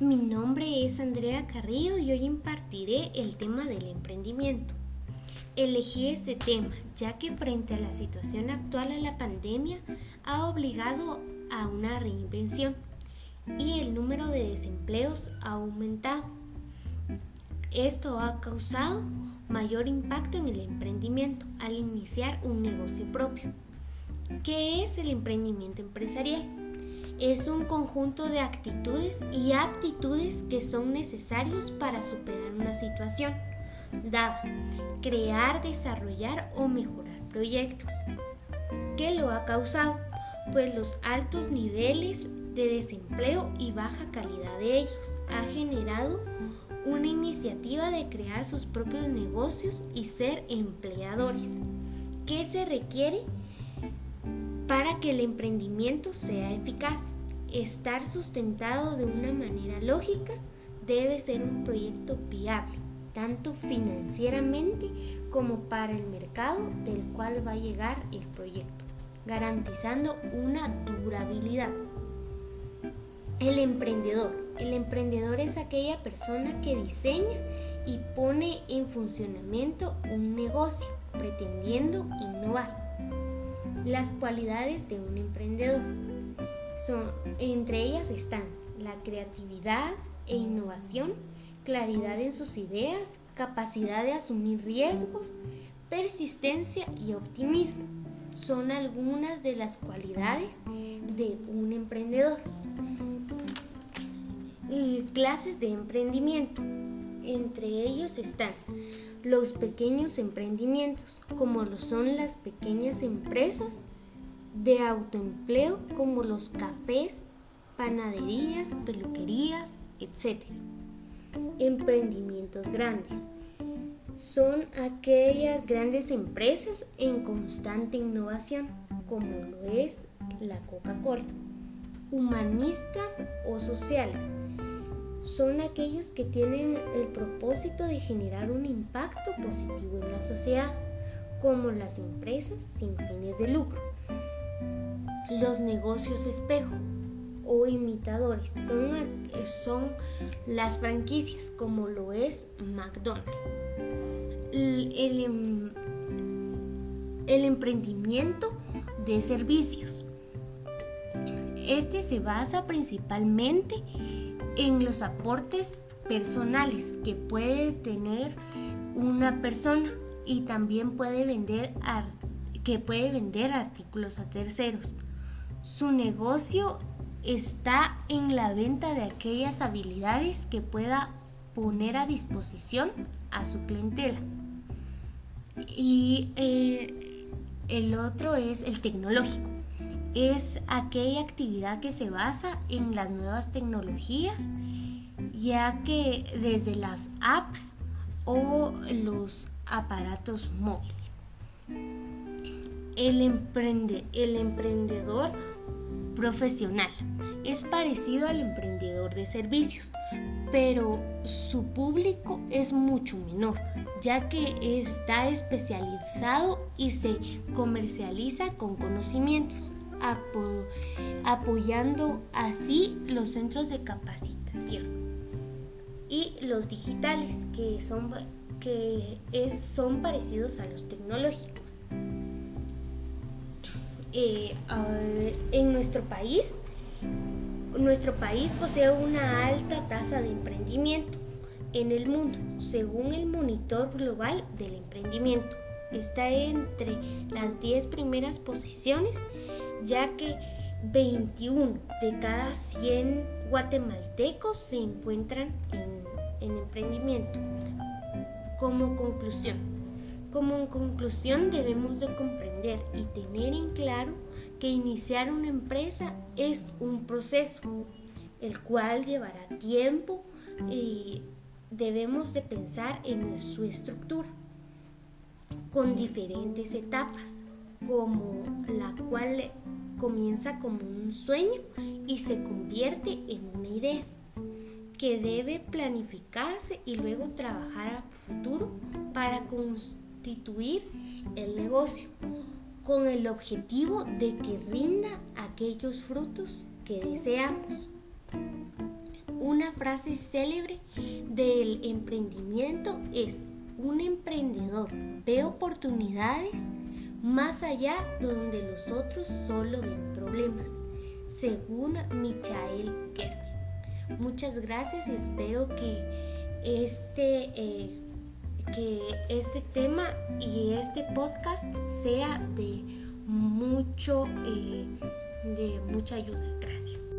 Mi nombre es Andrea Carrillo y hoy impartiré el tema del emprendimiento. Elegí este tema ya que frente a la situación actual de la pandemia ha obligado a una reinvención y el número de desempleos ha aumentado. Esto ha causado mayor impacto en el emprendimiento al iniciar un negocio propio. ¿Qué es el emprendimiento empresarial? Es un conjunto de actitudes y aptitudes que son necesarios para superar una situación dada, crear, desarrollar o mejorar proyectos. ¿Qué lo ha causado? Pues los altos niveles de desempleo y baja calidad de ellos ha generado una iniciativa de crear sus propios negocios y ser empleadores. ¿Qué se requiere? Para que el emprendimiento sea eficaz, estar sustentado de una manera lógica debe ser un proyecto viable, tanto financieramente como para el mercado del cual va a llegar el proyecto, garantizando una durabilidad. El emprendedor. El emprendedor es aquella persona que diseña y pone en funcionamiento un negocio, pretendiendo innovar. Las cualidades de un emprendedor son, entre ellas están la creatividad e innovación, claridad en sus ideas, capacidad de asumir riesgos, persistencia y optimismo. Son algunas de las cualidades de un emprendedor. Y clases de emprendimiento. Entre ellos están los pequeños emprendimientos, como lo son las pequeñas empresas de autoempleo, como los cafés, panaderías, peluquerías, etc. Emprendimientos grandes. Son aquellas grandes empresas en constante innovación, como lo es la Coca-Cola. Humanistas o sociales son aquellos que tienen el propósito de generar un impacto positivo en la sociedad, como las empresas sin fines de lucro. Los negocios espejo o imitadores son, son las franquicias, como lo es McDonald's. El, el, em, el emprendimiento de servicios. Este se basa principalmente en los aportes personales que puede tener una persona y también puede vender que puede vender artículos a terceros. Su negocio está en la venta de aquellas habilidades que pueda poner a disposición a su clientela. Y eh, el otro es el tecnológico es aquella actividad que se basa en las nuevas tecnologías, ya que desde las apps o los aparatos móviles. El, emprende, el emprendedor profesional es parecido al emprendedor de servicios, pero su público es mucho menor, ya que está especializado y se comercializa con conocimientos apoyando así los centros de capacitación y los digitales que son, que son parecidos a los tecnológicos. Eh, en nuestro país, nuestro país posee una alta tasa de emprendimiento en el mundo, según el Monitor Global del Emprendimiento está entre las 10 primeras posiciones, ya que 21 de cada 100 guatemaltecos se encuentran en, emprendimiento. Como conclusión, como conclusión debemos de comprender y tener en claro que iniciar una empresa es un proceso, el cual llevará tiempo y debemos de pensar en su estructura con diferentes etapas, como la cual comienza como un sueño y se convierte en una idea que debe planificarse y luego trabajar a futuro para constituir el negocio con el objetivo de que rinda aquellos frutos que deseamos. Una frase célebre del emprendimiento es, un emprendedor ve oportunidades más allá de donde los otros solo ven problemas, según Michael Kerber. Muchas gracias espero que este, eh, que este tema y este podcast sea de mucho, eh, de mucha ayuda. Gracias.